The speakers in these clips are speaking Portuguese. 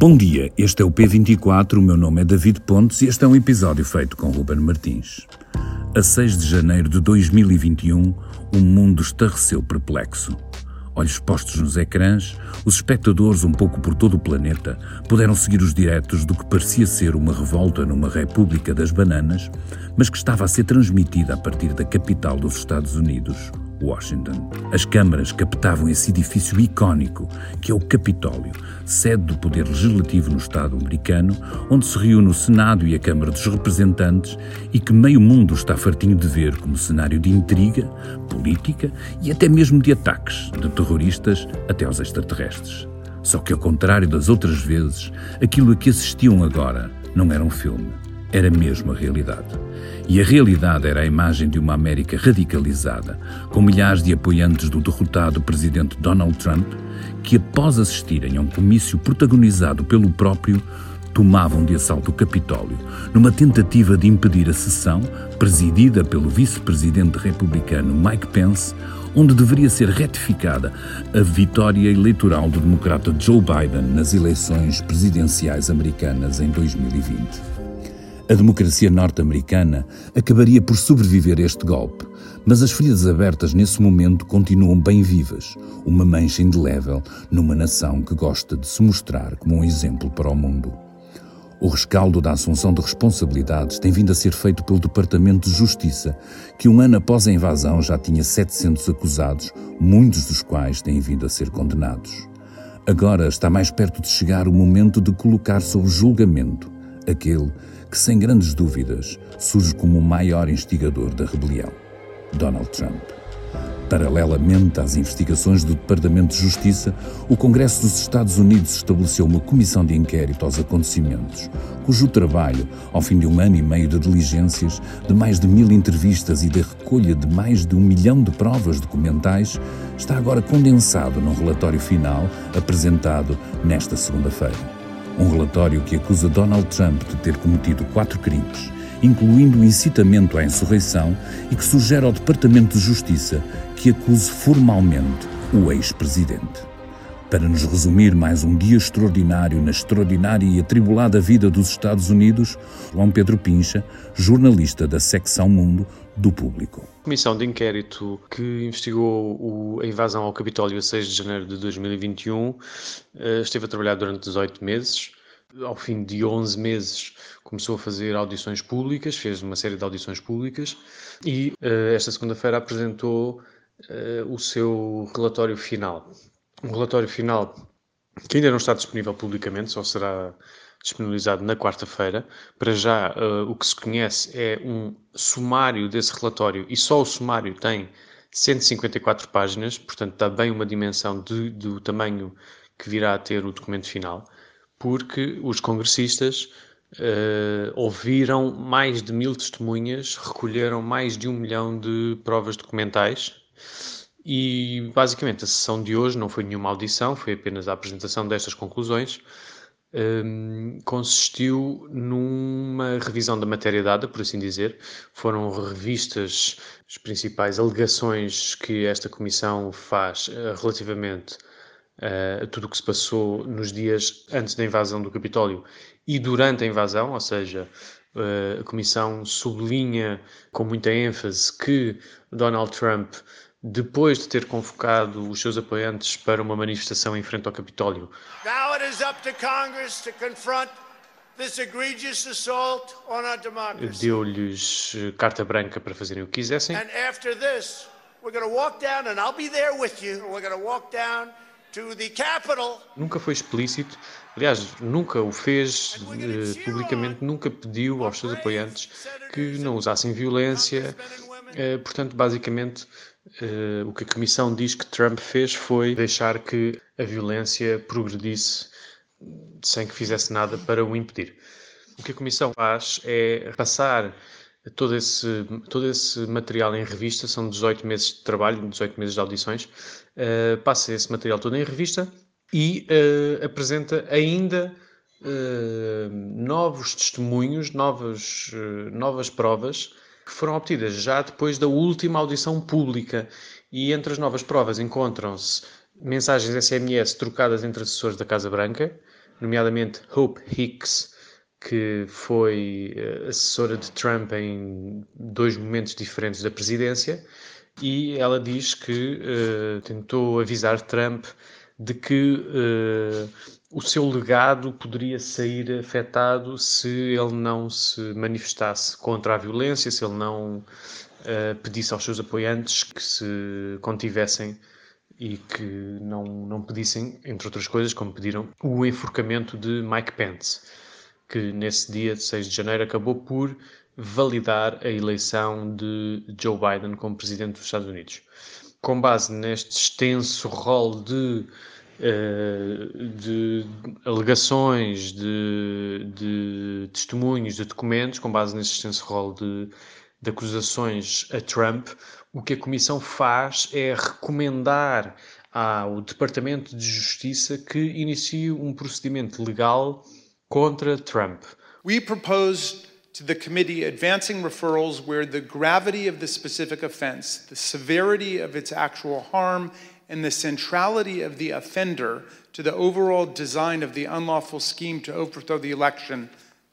Bom dia, este é o P24, o meu nome é David Pontes e este é um episódio feito com Ruben Martins. A 6 de janeiro de 2021, o mundo estarreceu perplexo. Olhos postos nos ecrãs, os espectadores, um pouco por todo o planeta, puderam seguir os diretos do que parecia ser uma revolta numa República das Bananas, mas que estava a ser transmitida a partir da capital dos Estados Unidos, Washington. As câmaras captavam esse edifício icónico, que é o Capitólio, sede do poder legislativo no Estado americano, onde se reúne o Senado e a Câmara dos Representantes e que meio mundo está fartinho de ver como cenário de intriga, política e até mesmo de ataques, de terroristas até aos extraterrestres. Só que, ao contrário das outras vezes, aquilo a que assistiam agora não era um filme, era mesmo a realidade. E a realidade era a imagem de uma América radicalizada, com milhares de apoiantes do derrotado presidente Donald Trump, que, após assistirem a um comício protagonizado pelo próprio, tomavam de assalto o Capitólio, numa tentativa de impedir a sessão, presidida pelo vice-presidente republicano Mike Pence, onde deveria ser retificada a vitória eleitoral do democrata Joe Biden nas eleições presidenciais americanas em 2020. A democracia norte-americana acabaria por sobreviver a este golpe, mas as feridas abertas nesse momento continuam bem vivas, uma mancha indelével numa nação que gosta de se mostrar como um exemplo para o mundo. O rescaldo da assunção de responsabilidades tem vindo a ser feito pelo Departamento de Justiça, que um ano após a invasão já tinha 700 acusados, muitos dos quais têm vindo a ser condenados. Agora está mais perto de chegar o momento de colocar sob julgamento aquele que, sem grandes dúvidas, surge como o maior instigador da rebelião: Donald Trump. Paralelamente às investigações do Departamento de Justiça, o Congresso dos Estados Unidos estabeleceu uma comissão de inquérito aos acontecimentos, cujo trabalho, ao fim de um ano e meio de diligências, de mais de mil entrevistas e da recolha de mais de um milhão de provas documentais, está agora condensado num relatório final apresentado nesta segunda-feira. Um relatório que acusa Donald Trump de ter cometido quatro crimes, incluindo o incitamento à insurreição, e que sugere ao Departamento de Justiça que acuse formalmente o ex-presidente. Para nos resumir mais um dia extraordinário na extraordinária e atribulada vida dos Estados Unidos, João Pedro Pincha, jornalista da secção Mundo do Público. A comissão de inquérito que investigou a invasão ao Capitólio a 6 de janeiro de 2021 eh, esteve a trabalhar durante 18 meses. Ao fim de 11 meses começou a fazer audições públicas, fez uma série de audições públicas e eh, esta segunda-feira apresentou eh, o seu relatório final um relatório final que ainda não está disponível publicamente, só será disponibilizado na quarta-feira. Para já, uh, o que se conhece é um sumário desse relatório e só o sumário tem 154 páginas, portanto, dá bem uma dimensão de, do tamanho que virá a ter o documento final, porque os congressistas uh, ouviram mais de mil testemunhas, recolheram mais de um milhão de provas documentais e basicamente a sessão de hoje não foi nenhuma audição, foi apenas a apresentação destas conclusões. Um, consistiu numa revisão da matéria dada, por assim dizer. Foram revistas as principais alegações que esta comissão faz uh, relativamente uh, a tudo o que se passou nos dias antes da invasão do Capitólio e durante a invasão, ou seja, uh, a comissão sublinha com muita ênfase que Donald Trump depois de ter convocado os seus apoiantes para uma manifestação em frente ao Capitólio. Now it is up to Congress to confront this egregious assault on our democracy. Deu-lhes eh, carta branca para fazerem o que quisessem. And after this, we're going to walk down and I'll be there with you. We're going to walk down to the Capitol. Nunca foi explícito, aliás, nunca o fez uh, publicamente, nunca pediu aos seus apoiantes que não usassem violência. Uh, portanto, basicamente, Uh, o que a Comissão diz que Trump fez foi deixar que a violência progredisse sem que fizesse nada para o impedir. O que a Comissão faz é passar todo esse, todo esse material em revista, são 18 meses de trabalho, 18 meses de audições, uh, passa esse material todo em revista e apresenta ainda novos testemunhos, novas, novas provas que foram obtidas já depois da última audição pública. E entre as novas provas encontram-se mensagens SMS trocadas entre assessores da Casa Branca, nomeadamente Hope Hicks, que foi uh, assessora de Trump em dois momentos diferentes da presidência, e ela diz que uh, tentou avisar Trump de que uh, o seu legado poderia sair afetado se ele não se manifestasse contra a violência, se ele não uh, pedisse aos seus apoiantes que se contivessem e que não, não pedissem, entre outras coisas, como pediram, o enforcamento de Mike Pence, que nesse dia de 6 de janeiro acabou por validar a eleição de Joe Biden como presidente dos Estados Unidos. Com base neste extenso rol de eh, de alegações, de, de, testemunhos, de documentos, com base nesse extenso rol de, de acusações a Trump, o que a Comissão faz é recomendar ao Departamento de Justiça que inicie um procedimento legal contra Trump. We propose to the committee advancing referrals where the gravity of the specific offense, the severity of its actual harm, and the centrality of the offender to the overall design of the unlawful scheme to overthrow the election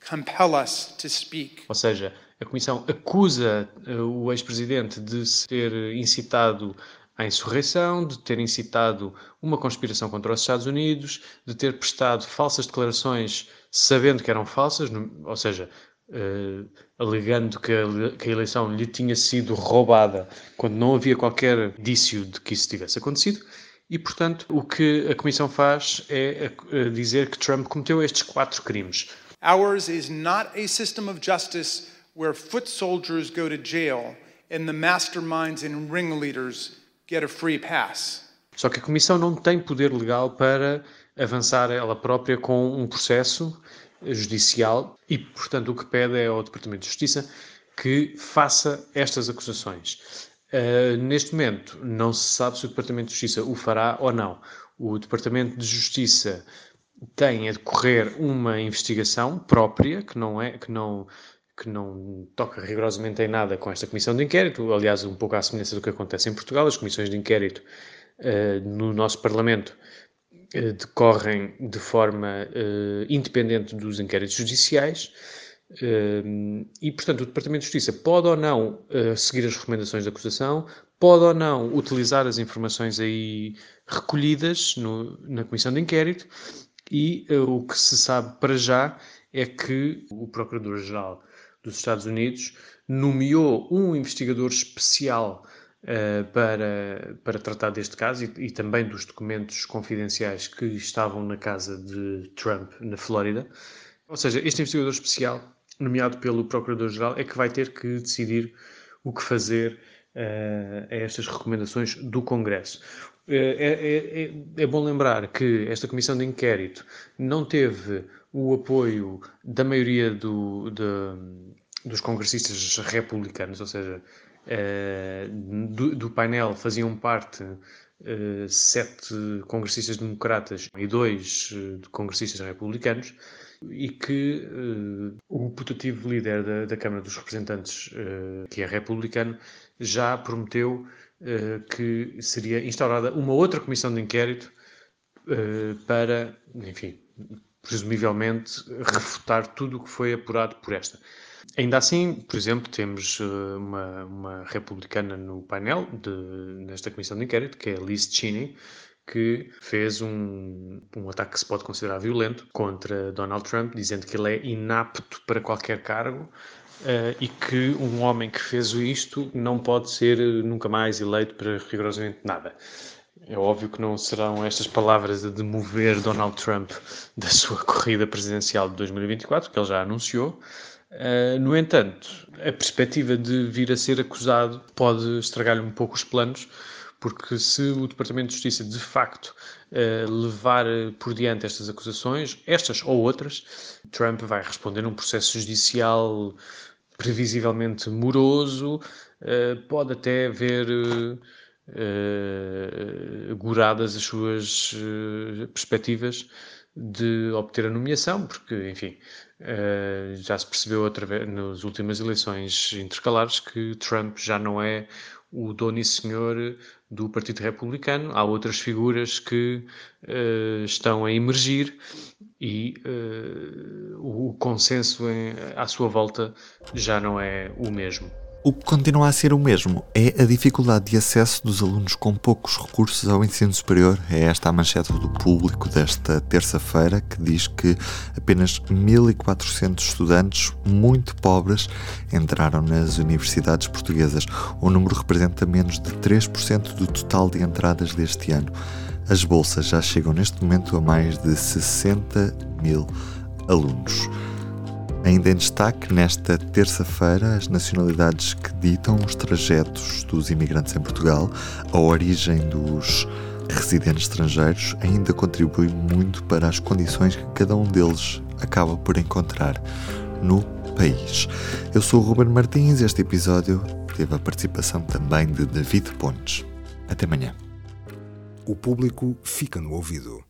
compel us to speak. Ou seja, a Comissão acusa uh, o ex-presidente de ter incitado à insurreição, de ter incitado uma conspiração contra os Estados Unidos, de ter prestado falsas declarações sabendo que eram falsas, ou seja, uh, alegando que a, que a, eleição lhe tinha sido roubada quando não havia qualquer indício de que isso tivesse acontecido. E, portanto, o que a Comissão faz é dizer que Trump cometeu estes quatro crimes. Ours is not a system of justice where foot soldiers go to jail and the masterminds and ringleaders get a free pass. Só que a Comissão não tem poder legal para avançar ela própria com um processo judicial e, portanto, o que pede é ao Departamento de Justiça que faça estas acusações. Uh, neste momento, não se sabe se o Departamento de Justiça o fará ou não. O Departamento de Justiça tem a decorrer uma investigação própria que não é que não que não toca rigorosamente em nada com esta comissão de inquérito, aliás, um pouco à semelhança do que acontece em Portugal, as comissões de inquérito uh, no nosso Parlamento decorrem de forma uh, independente dos inquéritos judiciais uh, e, portanto, o Departamento de Justiça pode ou não seguir as recomendações da acusação, pode ou não utilizar as informações aí recolhidas no, na Comissão de Inquérito e o que se sabe para já é que o Procurador-Geral dos Estados Unidos nomeou um investigador especial uh, para, para tratar deste caso e, e, também dos documentos confidenciais que estavam na casa de Trump, na Flórida. Ou seja, este investigador especial, nomeado pelo Procurador-Geral, é que vai ter que decidir o que fazer uh, a estas recomendações do Congresso. Uh, é, é, é, bom lembrar que esta comissão de inquérito não teve o apoio da maioria do, de, dos congressistas republicanos, ou seja, eh, do, do, painel faziam parte uh, sete congressistas democratas e dois uh, congressistas republicanos, e que o putativo líder da, da, Câmara dos Representantes, que é republicano, já prometeu que seria instaurada uma outra comissão de inquérito para, enfim, presumivelmente, refutar tudo o que foi apurado por esta. Ainda assim, por exemplo, temos uh, uma, uma republicana no painel de, nesta comissão de inquérito, que é Liz Cheney, que fez um, um ataque que se pode considerar violento contra Donald Trump, dizendo que ele é inapto para qualquer cargo uh, e que um homem que fez isto não pode ser nunca mais eleito para rigorosamente nada. É óbvio que não serão estas palavras a demover Donald Trump da sua corrida presidencial de 2024, que ele já anunciou, Uh, no entanto, a perspectiva de vir a ser acusado pode estragar-lhe um pouco os planos, porque se o Departamento de Justiça de facto uh, levar por diante estas acusações, estas ou outras, Trump vai responder num processo judicial previsivelmente moroso, uh, pode até ver uh, as suas perspectivas de obter a nomeação, porque, enfim, uh, já se percebeu outra vez nas últimas eleições intercalares que Trump já não é o dono e senhor do Partido Republicano, há outras figuras que uh, estão a emergir e uh, o consenso à sua volta já não é o mesmo. O que continua a ser o mesmo é a dificuldade de acesso dos alunos com poucos recursos ao ensino superior. É esta a manchete do público desta terça-feira que diz que apenas 1.400 estudantes muito pobres entraram nas universidades portuguesas. O número representa menos de 3% do total de entradas deste ano. As bolsas já chegam neste momento a mais de 60 mil alunos. Ainda em destaque, nesta terça-feira, as nacionalidades que ditam os trajetos dos imigrantes em Portugal, a origem dos residentes estrangeiros, ainda contribui muito para as condições que cada um deles acaba por encontrar no país. Eu sou o Ruben Martins e este episódio teve a participação também de David Pontes. Até amanhã. O público fica no ouvido.